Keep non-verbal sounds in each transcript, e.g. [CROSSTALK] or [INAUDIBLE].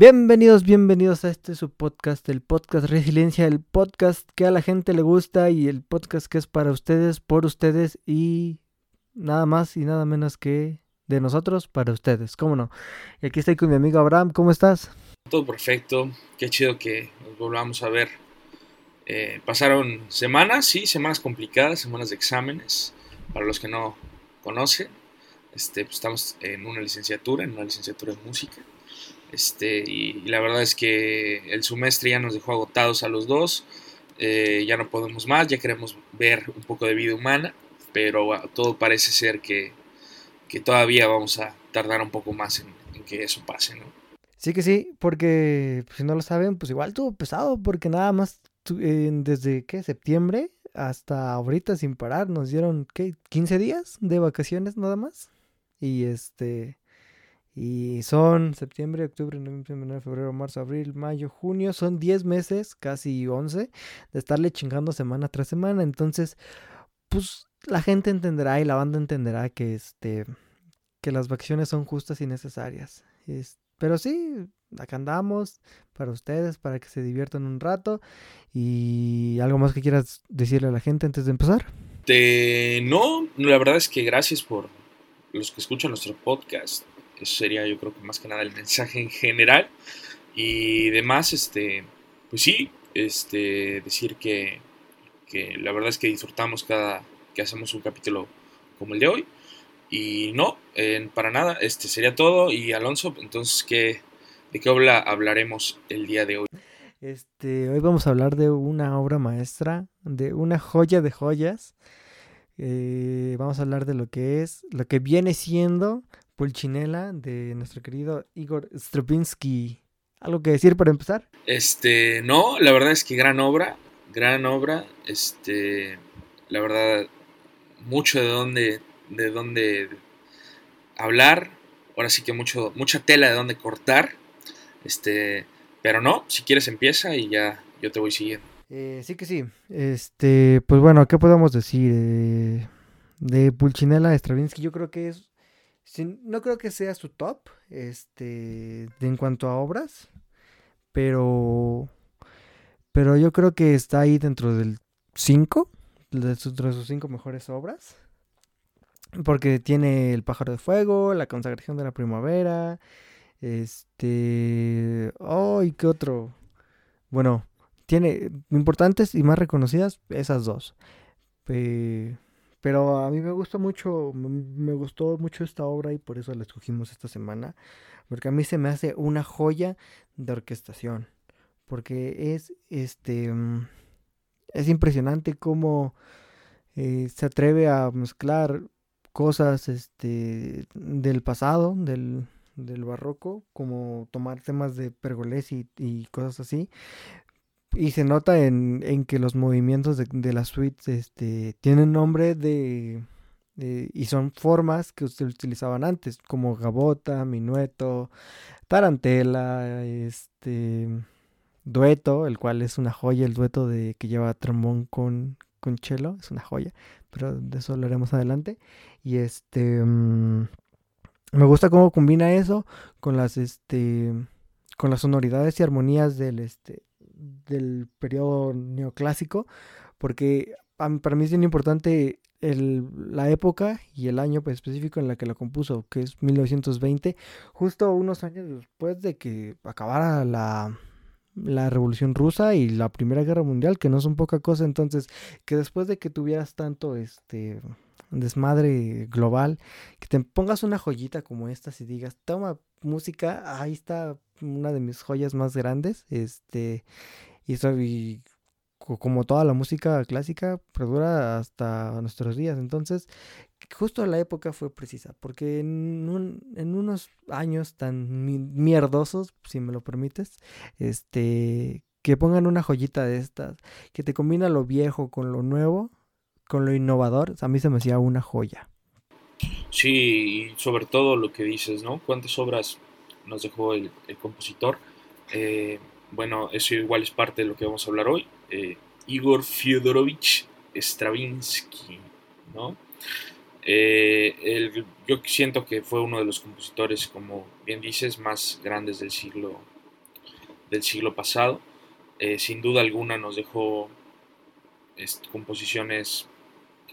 Bienvenidos, bienvenidos a este su podcast, el podcast Resiliencia, el podcast que a la gente le gusta y el podcast que es para ustedes, por ustedes y nada más y nada menos que de nosotros para ustedes, ¿cómo no? Y aquí estoy con mi amigo Abraham, ¿cómo estás? Todo perfecto, qué chido que nos volvamos a ver. Eh, pasaron semanas, sí, semanas complicadas, semanas de exámenes, para los que no conocen. Este, pues estamos en una licenciatura, en una licenciatura en música. Este, y, la verdad es que el semestre ya nos dejó agotados a los dos. Eh, ya no podemos más, ya queremos ver un poco de vida humana, pero todo parece ser que, todavía vamos a tardar un poco más en, que eso pase, ¿no? Sí que sí, porque pues, si no lo saben, pues igual tuvo pesado, porque nada más desde ¿qué? septiembre hasta ahorita sin parar nos dieron ¿qué? 15 días de vacaciones nada más. Y este y son septiembre, octubre, noviembre, febrero, marzo, abril, mayo, junio. Son 10 meses, casi 11, de estarle chingando semana tras semana. Entonces, pues la gente entenderá y la banda entenderá que, este, que las vacaciones son justas y necesarias. pero sí, acá andamos para ustedes, para que se diviertan un rato. ¿Y algo más que quieras decirle a la gente antes de empezar? no, la verdad es que gracias por los que escuchan nuestro podcast eso sería yo creo que más que nada el mensaje en general. Y demás, este, pues sí, este, decir que, la verdad es que disfrutamos cada que hacemos un capítulo como el de hoy. Y no, para nada, este sería todo. Y Alonso, entonces, ¿qué, ¿de qué obra hablaremos el día de hoy? Este, hoy vamos a hablar de una obra maestra, de una joya de joyas. Eh, vamos a hablar de lo que es, lo que viene siendo Pulchinela de nuestro querido Igor Stravinsky. ¿Algo que decir para empezar? Este, no, la verdad es que gran obra, gran obra, este, la verdad, mucho de dónde, de dónde hablar, ahora sí que mucho, mucha tela de dónde cortar, este, pero no, si quieres empieza y ya yo te voy siguiendo. Eh, sí que sí, este, pues bueno, ¿qué podemos decir? Eh, de Pulchinela Stravinsky, yo creo que es no creo que sea su top, este, en cuanto a obras, pero, pero yo creo que está ahí dentro del 5, de sus, de sus cinco mejores obras. Porque tiene El pájaro de fuego, La consagración de la primavera, este... Oh, ¿y qué otro? Bueno, tiene importantes y más reconocidas esas dos. Pero a mí me gusta mucho, me gustó mucho esta obra y por eso la escogimos esta semana. Porque a mí se me hace una joya de orquestación. Porque es este. Mm, es impresionante cómo eh, se atreve a mezclar cosas este, del pasado, del, del barroco, como tomar temas de Pergolesi y cosas así, y se nota en, en que los movimientos de, de las suites este, tienen nombre de, y son formas que se utilizaban antes, como gabota, minueto, tarantela, este dueto, el cual es una joya, el dueto de que lleva trombón con, con cello, es una joya, pero de eso hablaremos adelante. Y este mm, me gusta cómo combina eso con las este con las sonoridades y armonías del este del periodo neoclásico, porque para mí es bien importante la época y el año pues, específico en la que la compuso, que es 1920, justo unos años después de que acabara la, la Revolución Rusa y la Primera Guerra Mundial, que no son poca cosa, entonces que después de que tuvieras tanto este desmadre global, que te pongas una joyita como esta y digas, toma música, ahí está una de mis joyas más grandes, este, y, y como toda la música clásica, perdura hasta nuestros días. Entonces, justo la época fue precisa, porque en, en unos años tan mierdosos, si me lo permites, este, que pongan una joyita de estas, que te combina lo viejo con lo nuevo, con lo innovador, a mí se me hacía una joya. Sí, y sobre todo lo que dices, ¿no? ¿Cuántas obras nos dejó el, compositor? Eh, bueno, eso igual es parte de lo que vamos a hablar hoy. Eh, Igor Fyodorovich Stravinsky, ¿no? Eh, yo siento que fue uno de los compositores, como bien dices, más grandes del siglo del siglo pasado. Sin duda alguna nos dejó composiciones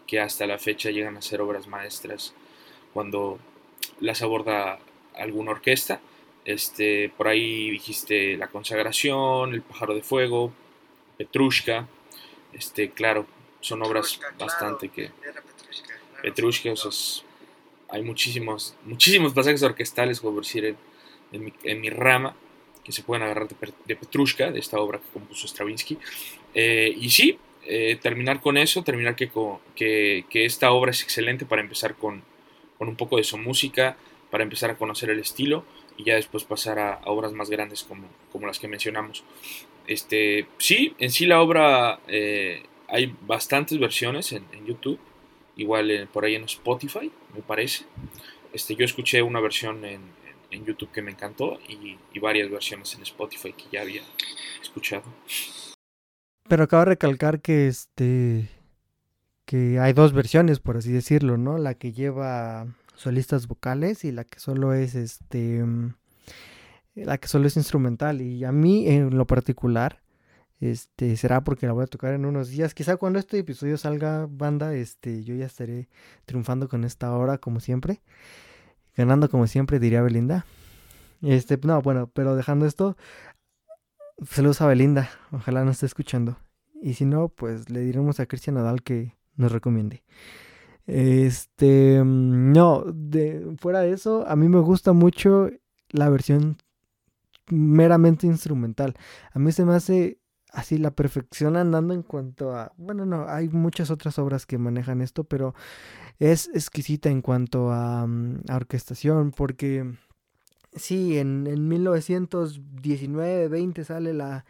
que hasta la fecha llegan a ser obras maestras cuando las aborda alguna orquesta. Este, por ahí dijiste La Consagración, El Pájaro de Fuego, Petrushka. Este, claro, son obras bastante que. Petrushka, o sea, hay muchísimos, muchísimos pasajes orquestales, como decir, en, mi, rama, que se pueden agarrar de, Petrushka, de esta obra que compuso Stravinsky. Eh, y sí, eh, terminar con eso, terminar que, que, esta obra es excelente para empezar con, un poco de su música, para empezar a conocer el estilo y ya después pasar a, obras más grandes como, como, las que mencionamos. Este, sí, en sí la obra eh, hay bastantes versiones en, YouTube, igual eh, por ahí en Spotify, me parece. Este, yo escuché una versión en, en YouTube que me encantó y, y varias versiones en Spotify que ya había escuchado. Pero acabo de recalcar que este que hay dos versiones, por así decirlo, ¿no? La que lleva solistas vocales y la que solo es este la que solo es instrumental y a mí en lo particular este será porque la voy a tocar en unos días, quizá cuando este episodio salga banda, este yo ya estaré triunfando con esta hora como siempre, ganando como siempre diría Belinda. Este, no, bueno, pero dejando esto, Saludos a Belinda, ojalá nos esté escuchando. Y si no, pues le diremos a Cristian Nadal que nos recomiende. Este, mm, no, de, fuera de eso, a mí me gusta mucho la versión meramente instrumental. A mí se me hace así la perfección andando en cuanto a, bueno, no, hay muchas otras obras que manejan esto, pero es exquisita en cuanto a, mm, a orquestación, porque Sí, en, en 1919-20 sale la,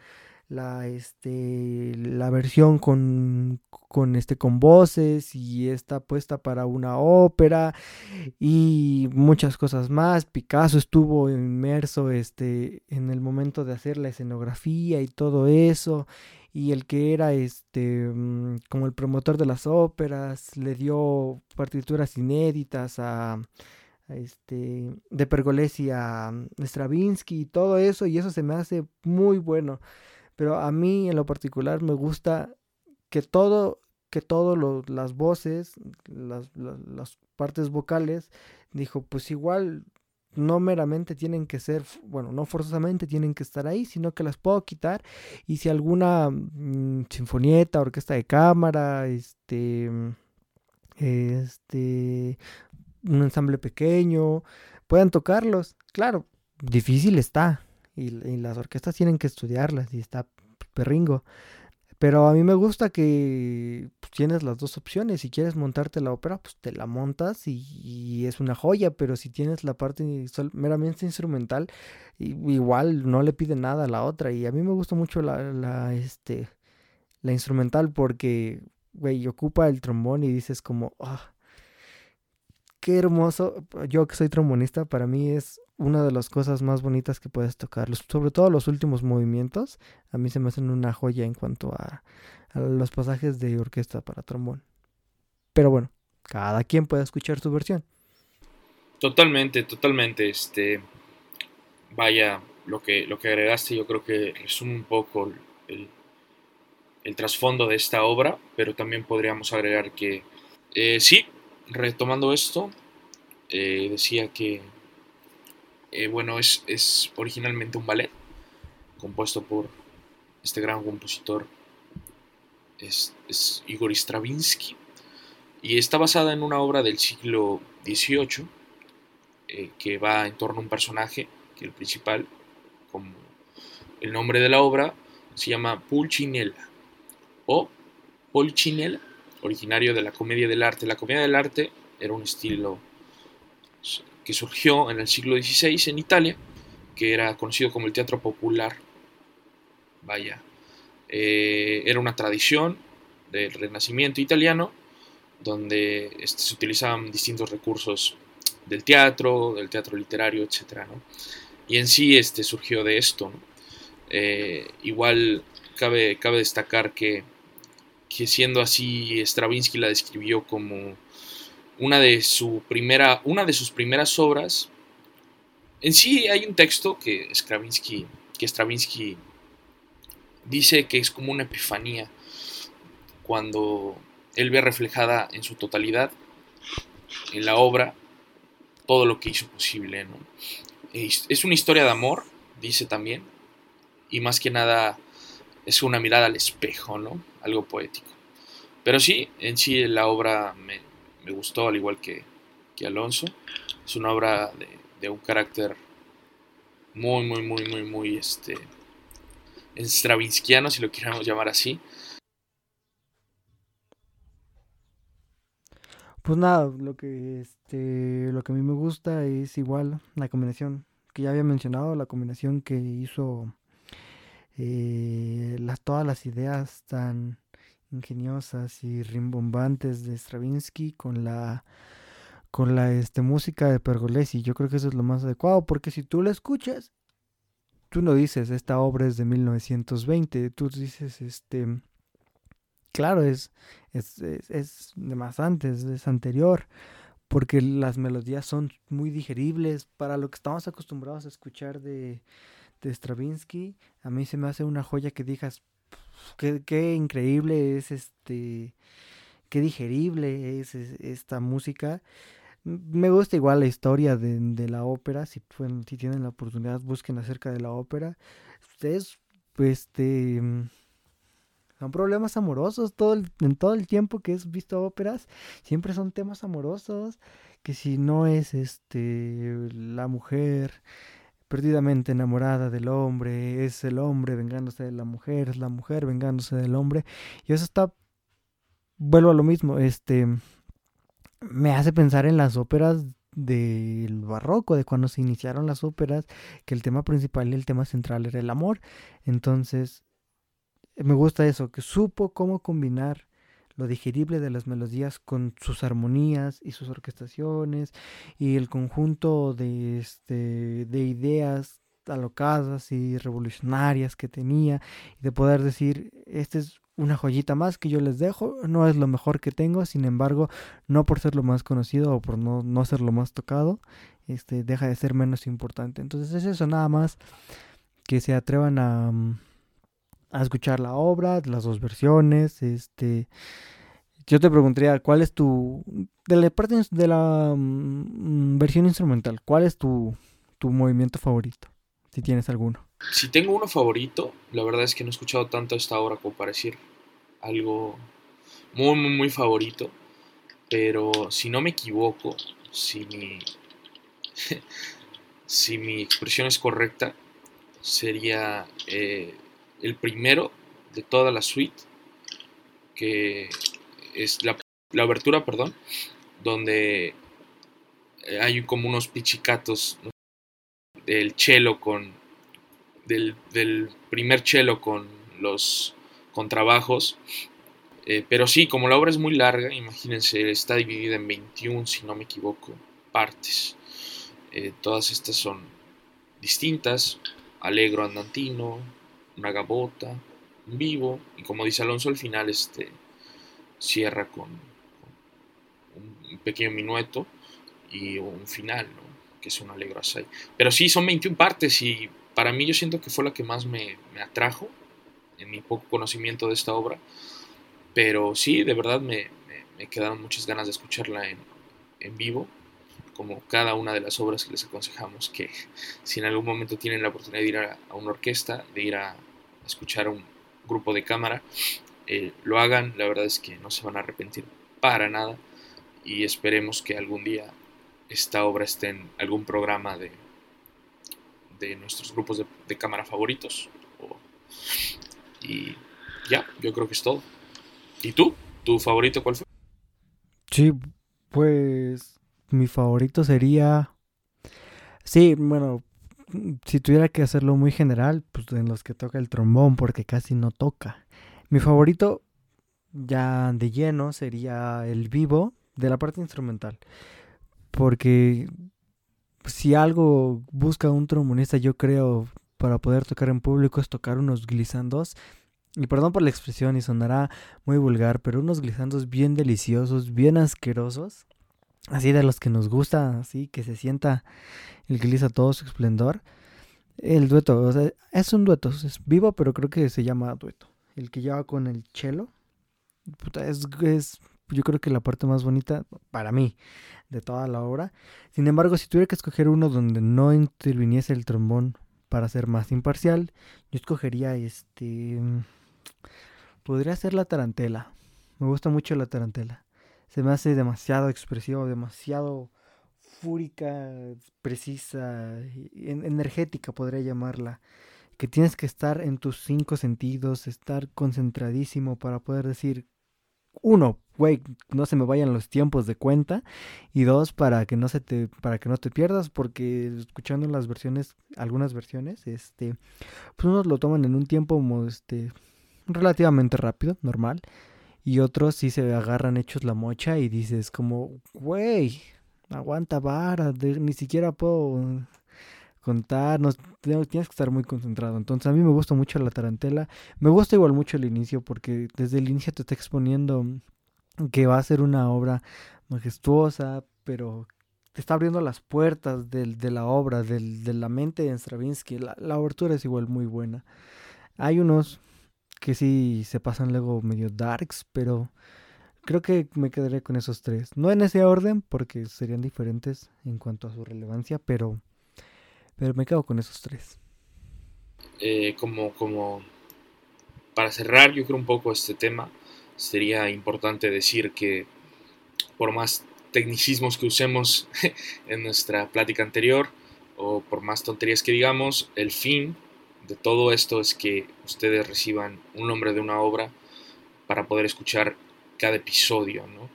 la, este, la versión con, con, este, con voces y está puesta para una ópera y muchas cosas más. Picasso estuvo inmerso este, en el momento de hacer la escenografía y todo eso. Y el que era este mm, como el promotor de las óperas le dio partituras inéditas a, este, de Pergolesi a Stravinsky y todo eso, y eso se me hace muy bueno. Pero a mí en lo particular me gusta que todo, que todas las voces, las, las, partes vocales, dijo, pues igual no meramente tienen que ser, bueno, no forzosamente tienen que estar ahí, sino que las puedo quitar y si alguna mm, sinfonieta, orquesta de cámara, este, este, un ensamble pequeño, puedan tocarlos. Claro, difícil está. Y, las orquestas tienen que estudiarlas y está perringo. Pero a mí me gusta que pues, tienes las dos opciones. Si quieres montarte la ópera, pues te la montas y, es una joya. Pero si tienes la parte meramente instrumental, igual no le pide nada a la otra. Y a mí me gusta mucho la, la, este, la instrumental porque, güey, ocupa el trombón y dices como, ah, qué hermoso. Yo que soy trombonista, para mí es una de las cosas más bonitas que puedes tocar. Sobre todo los últimos movimientos, a mí se me hacen una joya en cuanto a, los pasajes de orquesta para trombón. Pero bueno, cada quien puede escuchar su versión. Totalmente, totalmente. Este, vaya, lo que, lo que agregaste yo creo que resume un poco el, trasfondo de esta obra, pero también podríamos agregar que eh, sí, retomando esto, eh, decía que, eh, bueno, es, es, originalmente un ballet compuesto por este gran compositor, es, Igor Stravinsky, y está basada en una obra del siglo XVIII eh, que va en torno a un personaje, que el principal, como el nombre de la obra, se llama Pulcinella o Polchinella originario de la comedia del arte. La comedia del arte era un estilo que surgió en el siglo XVI en Italia, que era conocido como el teatro popular. Vaya, eh, era una tradición del Renacimiento italiano, donde este, se utilizaban distintos recursos del teatro, del teatro literario, etc. Y en sí este, surgió de esto. Eh, igual cabe, cabe destacar que que siendo así Stravinsky la describió como una de, su primera, una de sus primeras obras. En sí hay un texto que Stravinsky que Stravinsky dice que es como una epifanía cuando él ve reflejada en su totalidad en la obra todo lo que hizo posible. ¿no? Es una historia de amor, dice también, y más que nada es una mirada al espejo, ¿no? Algo poético. Pero sí, en sí la obra me, gustó, al igual que, que, Alonso. Es una obra de, de, un carácter muy, muy, muy, muy, muy, este, stravinskiano, si lo queramos llamar así. Pues nada, lo que este lo que a mí me gusta es igual la combinación que ya había mencionado, la combinación que hizo eh, las, todas las ideas tan ingeniosas y rimbombantes de Stravinsky con la con la este, música de Pergolesi. Yo creo que eso es lo más adecuado porque si tú la escuchas, tú no dices esta obra es de 1920, tú dices este claro, es, es, es, de más antes, es anterior, porque las melodías son muy digeribles para lo que estamos acostumbrados a escuchar de, de Stravinsky. A mí se me hace una joya que digas, qué, increíble es este, qué digerible es, esta música. Me gusta igual la historia de, la ópera, si, tienen la oportunidad busquen acerca de la ópera. Es, este son problemas amorosos todo en todo el tiempo que he visto óperas siempre son temas amorosos que si no es este la mujer perdidamente enamorada del hombre es el hombre vengándose de la mujer es la mujer vengándose del hombre y eso está vuelvo a lo mismo este me hace pensar en las óperas del barroco, de cuando se iniciaron las óperas, que el tema principal y el tema central era el amor. Entonces, me gusta eso, que supo cómo combinar lo digerible de las melodías con sus armonías y sus orquestaciones y el conjunto de, este, de ideas alocadas y revolucionarias que tenía y de poder decir, esta es una joyita más que yo les dejo, no es lo mejor que tengo, sin embargo, no por ser lo más conocido o por no, no ser lo más tocado, este, deja de ser menos importante. Entonces es eso nada más, que se atrevan a, mm, a escuchar la obra, las dos versiones, este yo te preguntaría, ¿cuál es tu de la parte de la mm, versión instrumental, cuál es tu, tu movimiento favorito? Si tienes alguno. Si tengo uno favorito, la verdad es que no he escuchado tanto esta obra como para decir algo muy, muy, muy favorito. Pero si no me equivoco, si mi, [LAUGHS] si mi expresión es correcta, sería eh, el primero de toda la suite, que es la, la abertura, perdón, donde eh, hay como unos pichicatos del cello con del, primer cello con los contrabajos. Eh, pero sí, como la obra es muy larga, imagínense, está dividida en 21, si no me equivoco, partes. Eh, todas estas son distintas, Alegro andantino, una gabota, un vivo, y como dice Alonso al final, este cierra con, un pequeño minueto y un final, que es un alegro así. Pero sí, son 21 partes y para mí yo siento que fue la que más me, atrajo en mi poco conocimiento de esta obra. Pero sí, de verdad me, quedaron muchas ganas de escucharla en vivo como cada una de las obras que les aconsejamos que [LAUGHS] si en algún momento tienen la oportunidad de ir a, una orquesta, de ir a, escuchar un grupo de cámara, eh, lo hagan, la verdad es que no se van a arrepentir para nada y esperemos que algún día esta obra esté en algún programa de, de nuestros grupos de, cámara favoritos. y ya, yo creo que es todo. ¿Y tú? ¿Tu favorito cuál fue? Sí, pues mi favorito sería... Sí, bueno, si tuviera que hacerlo muy general, pues en los que toca el trombón, porque casi no toca. Mi favorito, ya de lleno, sería el vivo de la parte instrumental. Porque si algo busca un trombonista, yo creo, para poder tocar en público, es tocar unos glisandos. Y perdón por la expresión y sonará muy vulgar, pero unos glisandos bien deliciosos, bien asquerosos así de los que nos gusta, así que se sienta el gliss a todo su esplendor. El dueto, o sea, es un dueto, es vivo, pero creo que se llama dueto. El que lleva con el chelo. es, es, yo creo que la parte más bonita para mí de toda la obra. Sin embargo, si tuviera que escoger uno donde no interviniese el trombón para ser más imparcial, yo escogería este... Podría ser la tarantela. Me gusta mucho la tarantela. Se me hace demasiado expresivo, demasiado fúrica, precisa, energética podría llamarla. Que tienes que estar en tus cinco sentidos, estar concentradísimo para poder decir, uno, güey, no se me vayan los tiempos de cuenta. Y dos, para que no se te, para que no te pierdas, porque escuchando las versiones, algunas versiones, este, pues unos lo toman en un tiempo este, relativamente rápido, normal. Y otros sí se agarran hechos la mocha y dices como, güey, aguanta vara, ni siquiera puedo contar, no, tienes que estar muy concentrado. Entonces a mí me gusta mucho la tarantela, me gusta igual mucho el inicio porque desde el inicio te está exponiendo que va a ser una obra majestuosa, pero te está abriendo las puertas de la obra, de la mente de Stravinsky. La, la es igual muy buena. Hay unos que sí se pasan luego medio darks, pero creo que me quedaré con esos tres. No en ese orden, porque serían diferentes en cuanto a su relevancia, pero, pero me quedo con esos tres. Eh, como, como para cerrar, yo creo un poco este tema, sería importante decir que por más tecnicismos que usemos [LAUGHS] en nuestra plática anterior, o por más tonterías que digamos, el fin de todo esto es que ustedes reciban un nombre de una obra para poder escuchar cada episodio, ¿no?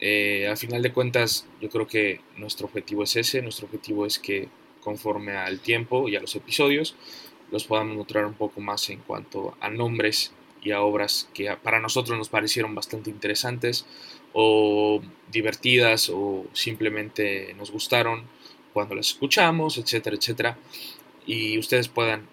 Eh, a final de cuentas, yo creo que nuestro objetivo es ese, nuestro objetivo es que conforme al tiempo y a los episodios, los podamos mostrar un poco más en cuanto a nombres y a obras que para nosotros nos parecieron bastante interesantes o divertidas o simplemente nos gustaron cuando las escuchamos, etcétera, etcétera, y ustedes puedan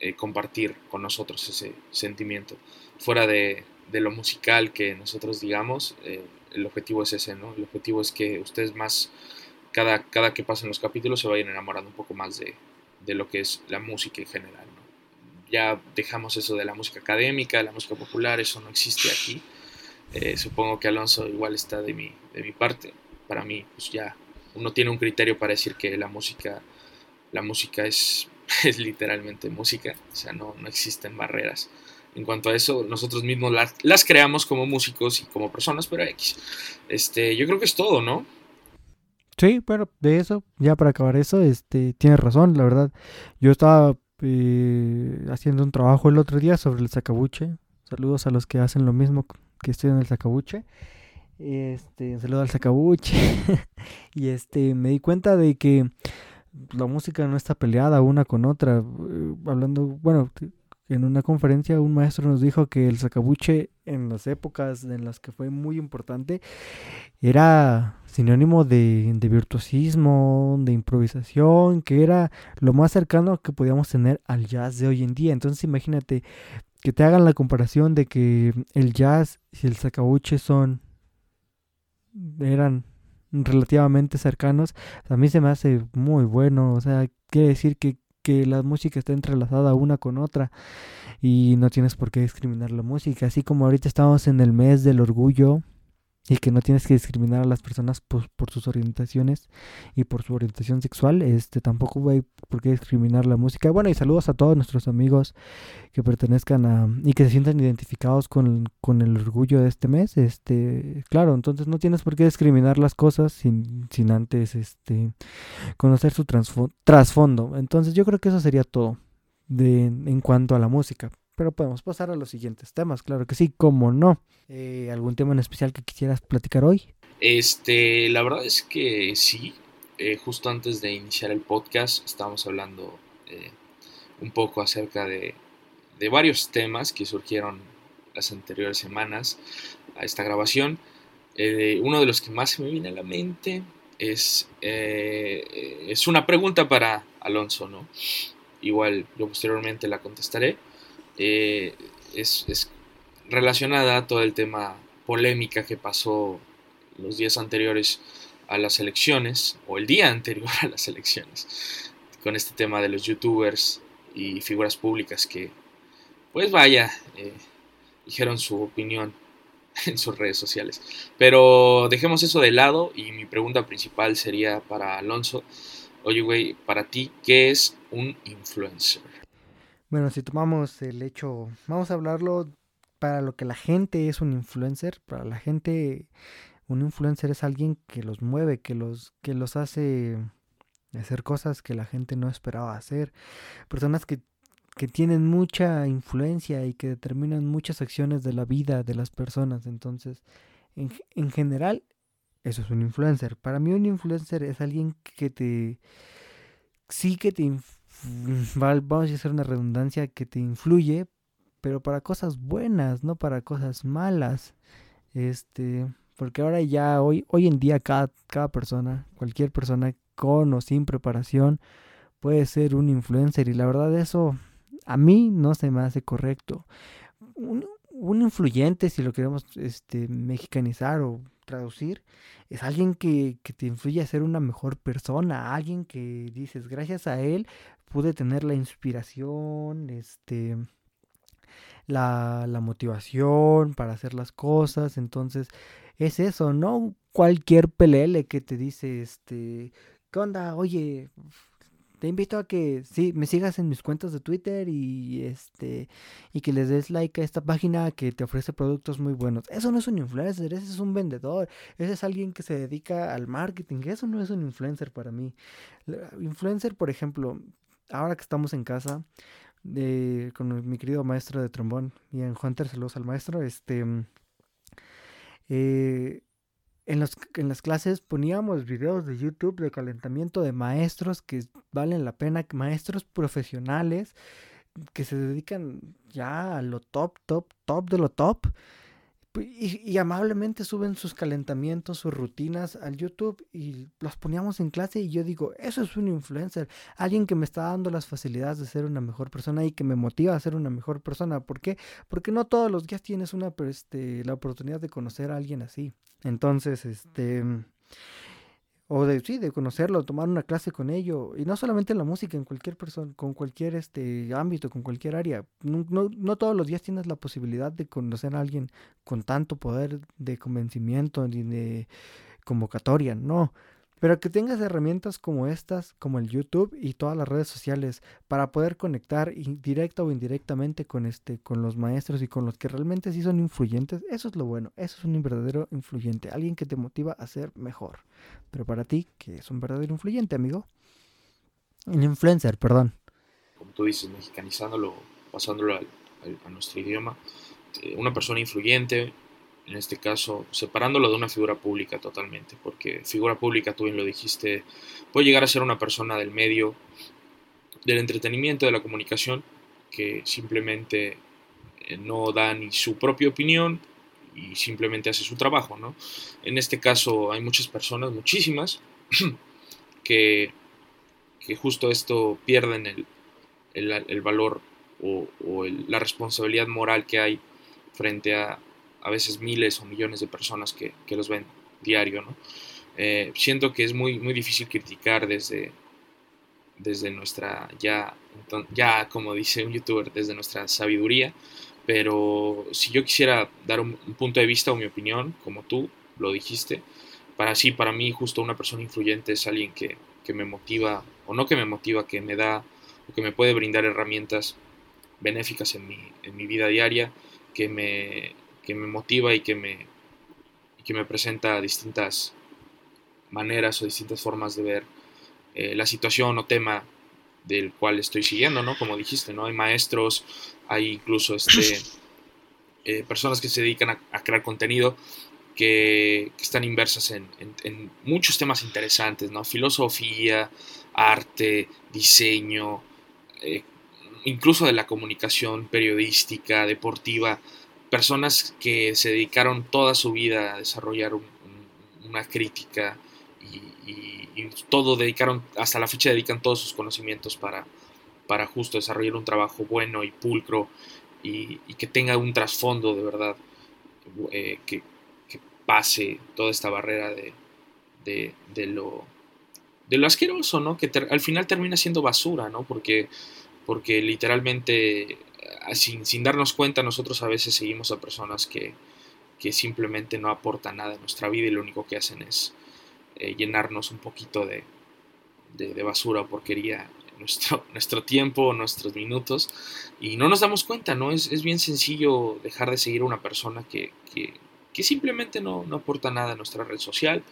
eh, compartir con nosotros ese sentimiento. Fuera de, de lo musical que nosotros digamos, eh, el objetivo es ese, ¿no? El objetivo es que ustedes más, cada, cada que pasen los capítulos, se vayan enamorando un poco más de, de lo que es la música en general, ¿no? Ya dejamos eso de la música académica, la música popular, eso no existe aquí. Eh, supongo que Alonso igual está de mi, de mi parte. Para mí, pues ya uno tiene un criterio para decir que la música, la música es, [LAUGHS] es literalmente música, o sea, no, no existen barreras en cuanto a eso, nosotros mismos las, creamos como músicos y como personas, pero X. Este, yo creo que es todo, ¿no? Sí, bueno, de eso, ya para acabar eso, este, tienes razón, la verdad. Yo estaba eh, haciendo un trabajo el otro día sobre el sacabuche. Saludos a los que hacen lo mismo que en el sacabuche. Este, saludo al sacabuche. [LAUGHS] y este, me di cuenta de que la música no está peleada una con otra. Eh, hablando, bueno, en una conferencia un maestro nos dijo que el sacabuche en las épocas en las que fue muy importante era sinónimo de, virtuosismo, de improvisación, que era lo más cercano que podíamos tener al jazz de hoy en día. Entonces imagínate que te hagan la comparación de que el jazz y el sacabuche son eran relativamente cercanos, a mí se me hace muy bueno, o sea, quiere decir que que la música está entrelazada una con otra y no tienes por qué discriminar la música. Así como ahorita estamos en el mes del orgullo y que no tienes que discriminar a las personas por, sus orientaciones y por su orientación sexual, este tampoco hay por qué discriminar la música. Bueno, y saludos a todos nuestros amigos que pertenezcan a y que se sientan identificados con, con el orgullo de este mes. Este, claro, entonces no tienes por qué discriminar las cosas sin, sin antes este conocer su trasfondo. Entonces yo creo que eso sería todo de en cuanto a la música. Pero podemos pasar a los siguientes temas, claro que sí, cómo no. Eh, ¿Algún tema en especial que quisieras platicar hoy? Este, la verdad es que sí. Eh, justo antes de iniciar el podcast estábamos hablando eh, un poco acerca de, de, varios temas que surgieron las anteriores semanas a esta grabación. uno de los que más se me viene a la mente es, es una pregunta para Alonso, ¿no? Igual yo posteriormente la contestaré. Eh, es, relacionada a todo el tema polémica que pasó los días anteriores a las elecciones, o el día [LAUGHS] anterior a las elecciones, con este tema de los youtubers y figuras públicas que, pues vaya, eh, dijeron su opinión [LAUGHS] en sus redes sociales. Pero dejemos eso de lado y mi pregunta principal sería para Alonso. Oye, güey, para ti, ¿qué es un influencer? Bueno, si tomamos el hecho, vamos a hablarlo para lo que la gente es un influencer. Para la gente, un influencer es alguien que los mueve, que los, que los hace hacer cosas que la gente no esperaba hacer. Personas que, que tienen mucha influencia y que determinan muchas acciones de la vida de las personas. Entonces, en, en general, eso es un influencer. Para mí un influencer es alguien que te... Sí que te... Vamos a hacer una redundancia que te influye, pero para cosas buenas, no para cosas malas. Este, porque ahora ya hoy, hoy en día cada, cada persona, cualquier persona con o sin preparación puede ser un influencer y la verdad eso a mí no se me hace correcto. Un, un influyente, si lo queremos este, mexicanizar o traducir, es alguien que, que, te influye a ser una mejor persona, alguien que dices, gracias a él pude tener la inspiración, este, la, la motivación para hacer las cosas, entonces es eso, no cualquier pelele que te dice, este, ¿qué onda? Oye, te invito a que sí, me sigas en mis cuentas de Twitter y este y que les des like a esta página que te ofrece productos muy buenos. Eso no es un influencer, ese es un vendedor, ese es alguien que se dedica al marketing, eso no es un influencer para mí. Influencer, por ejemplo, ahora que estamos en casa de, con mi querido maestro de trombón en Hunter, saludos al maestro, este eh, en, los, en las clases poníamos videos de YouTube de calentamiento de maestros que valen la pena, maestros profesionales que se dedican ya a lo top, top, top de lo top y, amablemente suben sus calentamientos, sus rutinas al YouTube y los poníamos en clase y yo digo, eso es un influencer, alguien que me está dando las facilidades de ser una mejor persona y que me motiva a ser una mejor persona. ¿Por qué? Porque no todos los días tienes una, este, la oportunidad de conocer a alguien así. Entonces, este o de sí, de conocerlo, tomar una clase con ello, y no solamente en la música, en cualquier persona, con cualquier este ámbito, con cualquier área. No, no, no, todos los días tienes la posibilidad de conocer a alguien con tanto poder de convencimiento ni de convocatoria, no pero que tengas herramientas como estas, como el YouTube y todas las redes sociales para poder conectar directa o indirectamente con este con los maestros y con los que realmente sí son influyentes, eso es lo bueno, eso es un verdadero influyente, alguien que te motiva a ser mejor. Pero para ti, ¿qué es un verdadero influyente, amigo? Un influencer, perdón. Como tú dices, mexicanizándolo, pasándolo a nuestro idioma, eh, una persona influyente, en este caso, separándolo de una figura pública totalmente, porque figura pública, tú bien lo dijiste, puede llegar a ser una persona del medio, del entretenimiento, de la comunicación, que simplemente eh, no da ni su propia opinión y simplemente hace su trabajo, ¿no? En este caso hay muchas personas, muchísimas, [CLEARS THROAT] que, que justo esto pierden el, el, valor o, o la responsabilidad moral que hay frente a, a veces miles o millones de personas que, los ven diario, ¿no? Eh, siento que es muy, muy difícil criticar desde, desde nuestra, ya, ya como dice un youtuber, desde nuestra sabiduría, pero si yo quisiera dar un, punto de vista o mi opinión, como tú lo dijiste, para sí, para mí justo una persona influyente es alguien que, que me motiva, o no que me motiva, que me da, o que me puede brindar herramientas benéficas en mi, en mi vida diaria, que me, que me motiva y que me, que me presenta distintas maneras o distintas formas de ver eh, la situación o tema del cual estoy siguiendo, ¿no? Como dijiste, ¿no? Hay maestros, hay incluso este, [CLEARS THROAT] eh, personas que se dedican a, crear contenido que, están inversas en, muchos temas interesantes, ¿no? Filosofía, arte, diseño, eh, incluso de la comunicación periodística, deportiva personas que se dedicaron toda su vida a desarrollar una crítica y, todo dedicaron, hasta la fecha dedican todos sus conocimientos para, para justo desarrollar un trabajo bueno y pulcro y, que tenga un trasfondo de verdad eh, que, pase toda esta barrera de, de, lo de lo asqueroso, ¿no? Que al final termina siendo basura, ¿no? Porque, porque literalmente, sin, sin darnos cuenta, nosotros a veces seguimos a personas que, que simplemente no aportan nada en nuestra vida y lo único que hacen es eh, llenarnos un poquito de, de, basura o porquería nuestro, [LAUGHS] nuestro tiempo, nuestros minutos y no nos damos cuenta, ¿no? Es, es bien sencillo dejar de seguir a una persona que, que, que simplemente no, no, aporta nada a nuestra red social,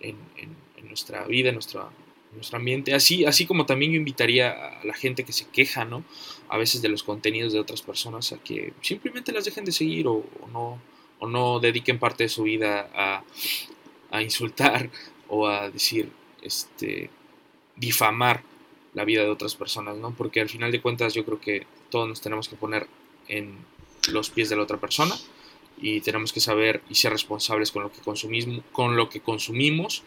en, en, nuestra vida, en, nuestra, nuestro ambiente. Así, así como también yo invitaría a la gente que se queja, ¿no? A veces de los contenidos de otras personas a que simplemente las dejen de seguir o, no, o no dediquen parte de su vida a, a insultar o a decir, este, difamar la vida de otras personas, ¿no? Porque al final de cuentas yo creo que todos nos tenemos que poner en los pies de la otra persona y tenemos que saber y ser responsables con lo que consumimos, con lo que consumimos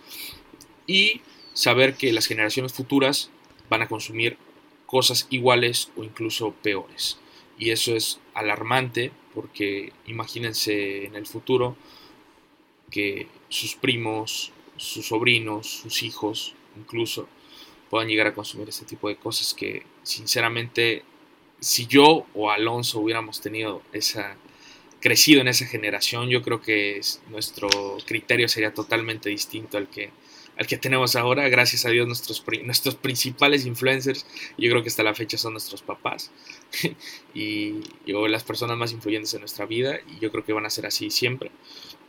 y saber que las generaciones futuras van a consumir cosas iguales o incluso peores. Y eso es alarmante porque imagínense en el futuro que sus primos, sus sobrinos, sus hijos, incluso puedan llegar a consumir este tipo de cosas que sinceramente si yo o Alonso hubiéramos tenido esa crecido en esa generación, yo creo que nuestro criterio sería totalmente distinto al que al que tenemos ahora. Gracias a Dios nuestros, nuestros principales influencers, yo creo que hasta la fecha son nuestros papás [LAUGHS] y, o las personas más influyentes en nuestra vida y yo creo que van a ser así siempre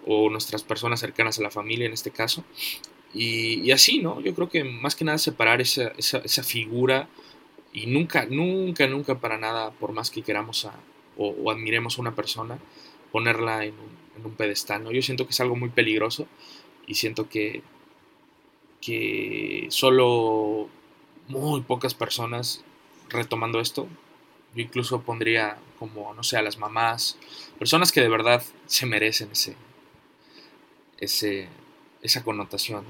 o nuestras personas cercanas a la familia en este caso. Y, así, ¿no? Yo creo que más que nada separar esa, esa, esa, figura y nunca, nunca, nunca para nada, por más que queramos a, o, admiremos a una persona, ponerla en un, en un, pedestal, ¿no? Yo siento que es algo muy peligroso y siento que, que solo muy pocas personas retomando esto, yo incluso pondría como, no sé, a las mamás, personas que de verdad se merecen ese, ese, esa connotación.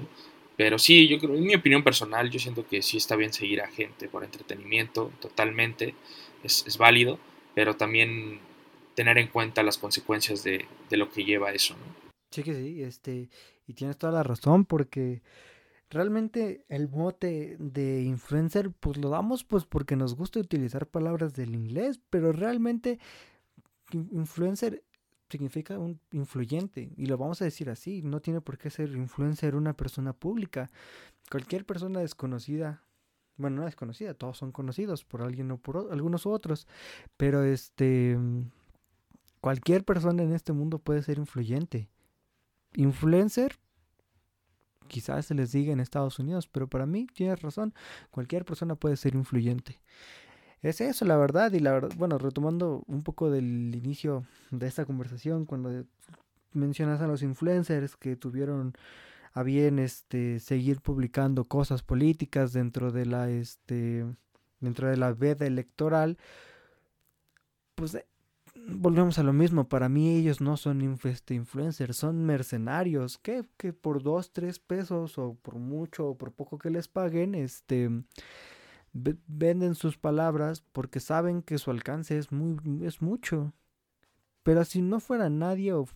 Pero sí, yo creo, en mi opinión personal, yo siento que sí está bien seguir a gente por entretenimiento, totalmente, es, es válido, pero también tener en cuenta las consecuencias de, de, lo que lleva eso, ¿no? Sí que sí, este, y tienes toda la razón, porque realmente el mote de influencer, pues lo damos pues porque nos gusta utilizar palabras del inglés, pero realmente influencer significa un influyente y lo vamos a decir así, no tiene por qué ser influencer una persona pública. Cualquier persona desconocida, bueno, no desconocida, todos son conocidos por alguien o por algunos u otros, pero este cualquier persona en este mundo puede ser influyente. Influencer quizás se les diga en Estados Unidos, pero para mí tienes razón, cualquier persona puede ser influyente. Es eso, la verdad, y la verdad, bueno, retomando un poco del inicio de esta conversación, cuando mencionas a los influencers que tuvieron a bien este seguir publicando cosas políticas dentro de la este dentro de la veda electoral pues volvemos a lo mismo para mí ellos no son este, influencers son mercenarios que, que por dos tres pesos o por mucho o por poco que les paguen este venden sus palabras porque saben que su alcance es muy es mucho. Pero si no fuera nadie o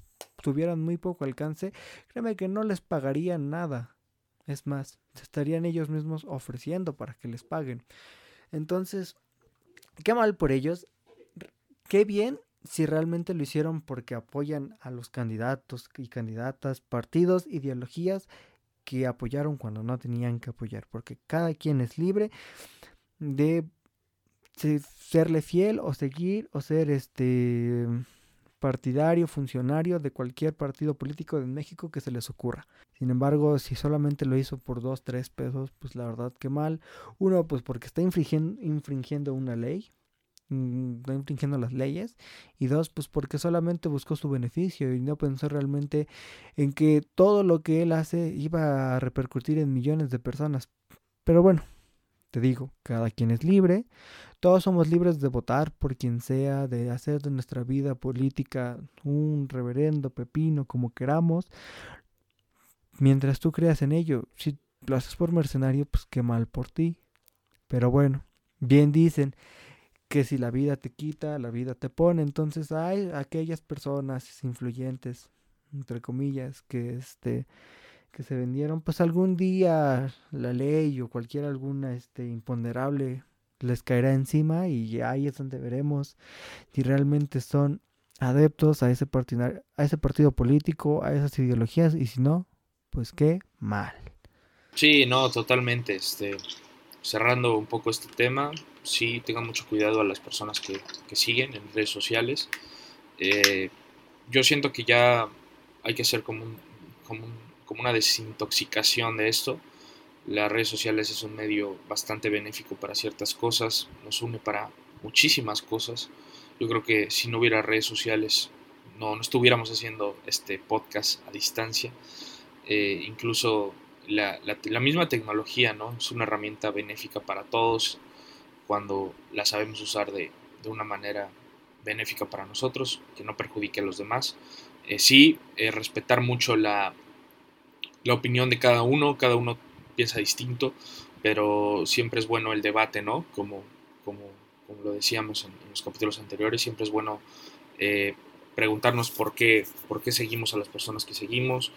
tuvieran muy poco alcance, créeme que no les pagarían nada. Es más, estarían ellos mismos ofreciendo para que les paguen. Entonces, qué mal por ellos. Qué bien si realmente lo hicieron porque apoyan a los candidatos y candidatas, partidos, ideologías que apoyaron cuando no tenían que apoyar, porque cada quien es libre de serle fiel o seguir o ser este partidario, funcionario de cualquier partido político de México que se les ocurra. Sin embargo, si solamente lo hizo por dos, tres pesos, pues la verdad que mal. Uno, pues porque está infringiendo, infringiendo una ley, está infringiendo las leyes. Y dos, pues porque solamente buscó su beneficio y no pensó realmente en que todo lo que él hace iba a repercutir en millones de personas. Pero bueno, te digo, cada quien es libre, todos somos libres de votar por quien sea, de hacer de nuestra vida política un reverendo pepino como queramos, mientras tú creas en ello. Si lo haces por mercenario, pues qué mal por ti. Pero bueno, bien dicen que si la vida te quita, la vida te pone. Entonces hay aquellas personas influyentes, entre comillas, que este que se vendieron, pues algún día la ley o cualquier alguna este imponderable les caerá encima y ahí es donde veremos si realmente son adeptos a ese, partido, a ese partido político, a esas ideologías y si no, pues qué mal. Sí, no, totalmente. Este, cerrando un poco este tema, sí tengan mucho cuidado a las personas que, siguen en redes sociales. Eh, yo siento que ya hay que hacer como, como, como una desintoxicación de esto. Las redes sociales es un medio bastante benéfico para ciertas cosas, nos une para muchísimas cosas. Yo creo que si no hubiera redes sociales, no, no estuviéramos haciendo este podcast a distancia. Eh, incluso la, la, misma tecnología ¿no? es una herramienta benéfica para todos cuando la sabemos usar de, de una manera benéfica para nosotros, que no perjudique a los demás. Eh, sí, eh, respetar mucho la, la opinión de cada uno, cada uno piensa distinto, pero siempre es bueno el debate, ¿no? Como, como, como lo decíamos en, los capítulos anteriores, siempre es bueno eh, preguntarnos por qué, por qué seguimos a las personas que seguimos,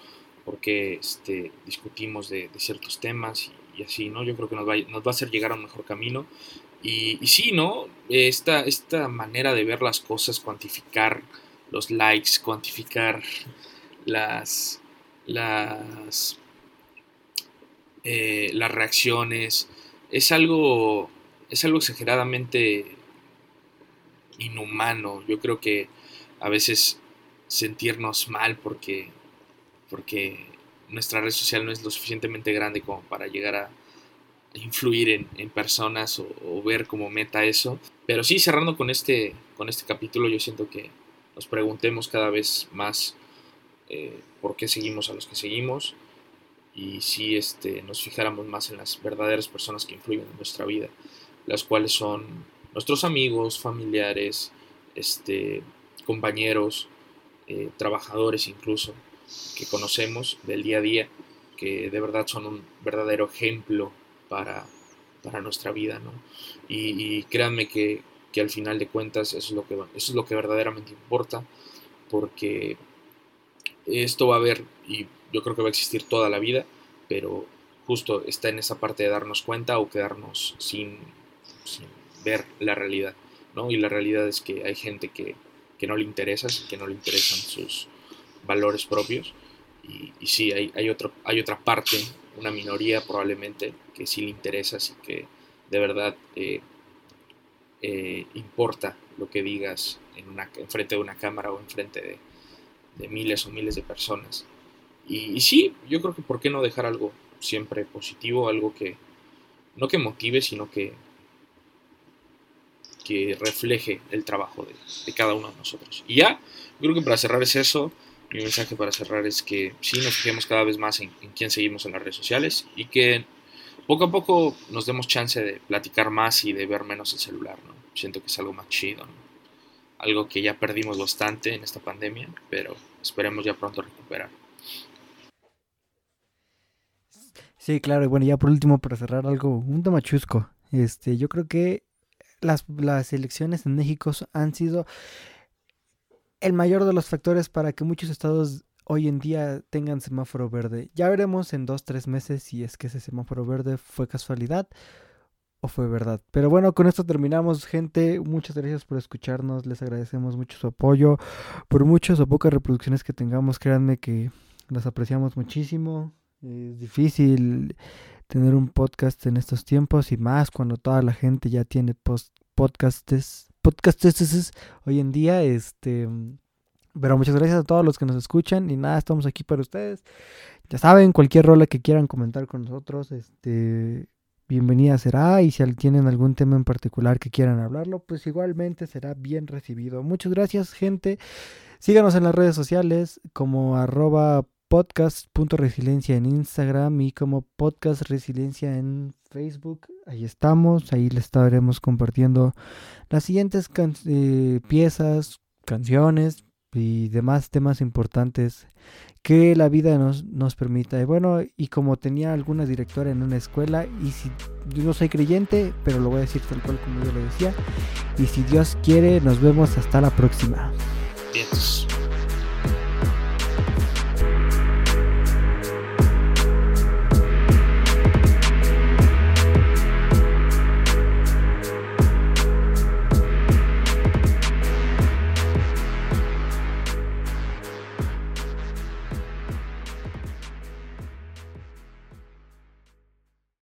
por qué este, discutimos de, ciertos temas y, así, ¿no? Yo creo que nos va, nos va a hacer llegar a un mejor camino. Y, y sí, ¿no? Esta, esta manera de ver las cosas, cuantificar los likes, cuantificar las, las, eh, las reacciones, es algo, es algo exageradamente inhumano. Yo creo que a veces sentirnos mal porque, porque nuestra red social no es lo suficientemente grande como para llegar a influir en, personas o, ver como meta eso. Pero sí, cerrando con este, con este capítulo, yo siento que nos preguntemos cada vez más eh, por qué seguimos a los que seguimos y si este, nos fijáramos más en las verdaderas personas que influyen en nuestra vida, las cuales son nuestros amigos, familiares, este, compañeros, eh, trabajadores incluso, que conocemos del día a día, que de verdad son un verdadero ejemplo para, para nuestra vida. ¿no? Y, créanme que, que, al final de cuentas eso es, lo que, eso es lo que verdaderamente importa, porque esto va a haber, y yo creo que va a existir toda la vida, pero justo está en esa parte de darnos cuenta o quedarnos sin, ver la realidad, ¿no? Y la realidad es que hay gente que, no le interesa, que no le interesan sus valores propios, y, y sí, hay, hay, otro, hay otra parte, una minoría probablemente, que sí le interesa, así que de verdad eh, eh, importa lo que digas en, una, en frente de una cámara o en frente de, de miles o miles de personas. Y, sí, yo creo que por qué no dejar algo siempre positivo, algo que no que motive, sino que, que refleje el trabajo de, cada uno de nosotros. Y ya, yo creo que para cerrar es eso. Mi mensaje para cerrar es que sí nos fijemos cada vez más en, quién seguimos en las redes sociales y que poco a poco nos demos chance de platicar más y de ver menos el celular, ¿no? Siento que es algo más chido, ¿no? algo que ya perdimos bastante en esta pandemia, pero esperemos ya pronto recuperar. Sí, claro, y bueno, ya por último, para cerrar algo, un tema chusco. Este, yo creo que las, las elecciones en México han sido el mayor de los factores para que muchos estados hoy en día tengan semáforo verde. Ya veremos en dos, tres meses si es que ese semáforo verde fue casualidad o fue verdad. Pero bueno, con esto terminamos, gente. Muchas gracias por escucharnos. Les agradecemos mucho su apoyo. Por muchas o pocas reproducciones que tengamos, créanme que las apreciamos muchísimo. Es difícil tener un podcast en estos tiempos y más cuando toda la gente ya tiene post podcasts, podcasts hoy en día. Este, pero muchas gracias a todos los que nos escuchan y nada, estamos aquí para ustedes. Ya saben, cualquier rola que quieran comentar con nosotros, este bienvenida será y si tienen algún tema en particular que quieran hablarlo, pues igualmente será bien recibido. Muchas gracias gente. Síganos en las redes sociales como arroba podcast.resiliencia en Instagram y como podcast resiliencia en Facebook. Ahí estamos, ahí les estaremos compartiendo las siguientes eh, piezas, canciones y demás temas importantes que la vida nos, nos permita. Y bueno, y como tenía alguna directora en una escuela, y si yo no soy creyente, pero lo voy a decir tal cual como yo lo decía, y si Dios quiere, nos vemos hasta la próxima.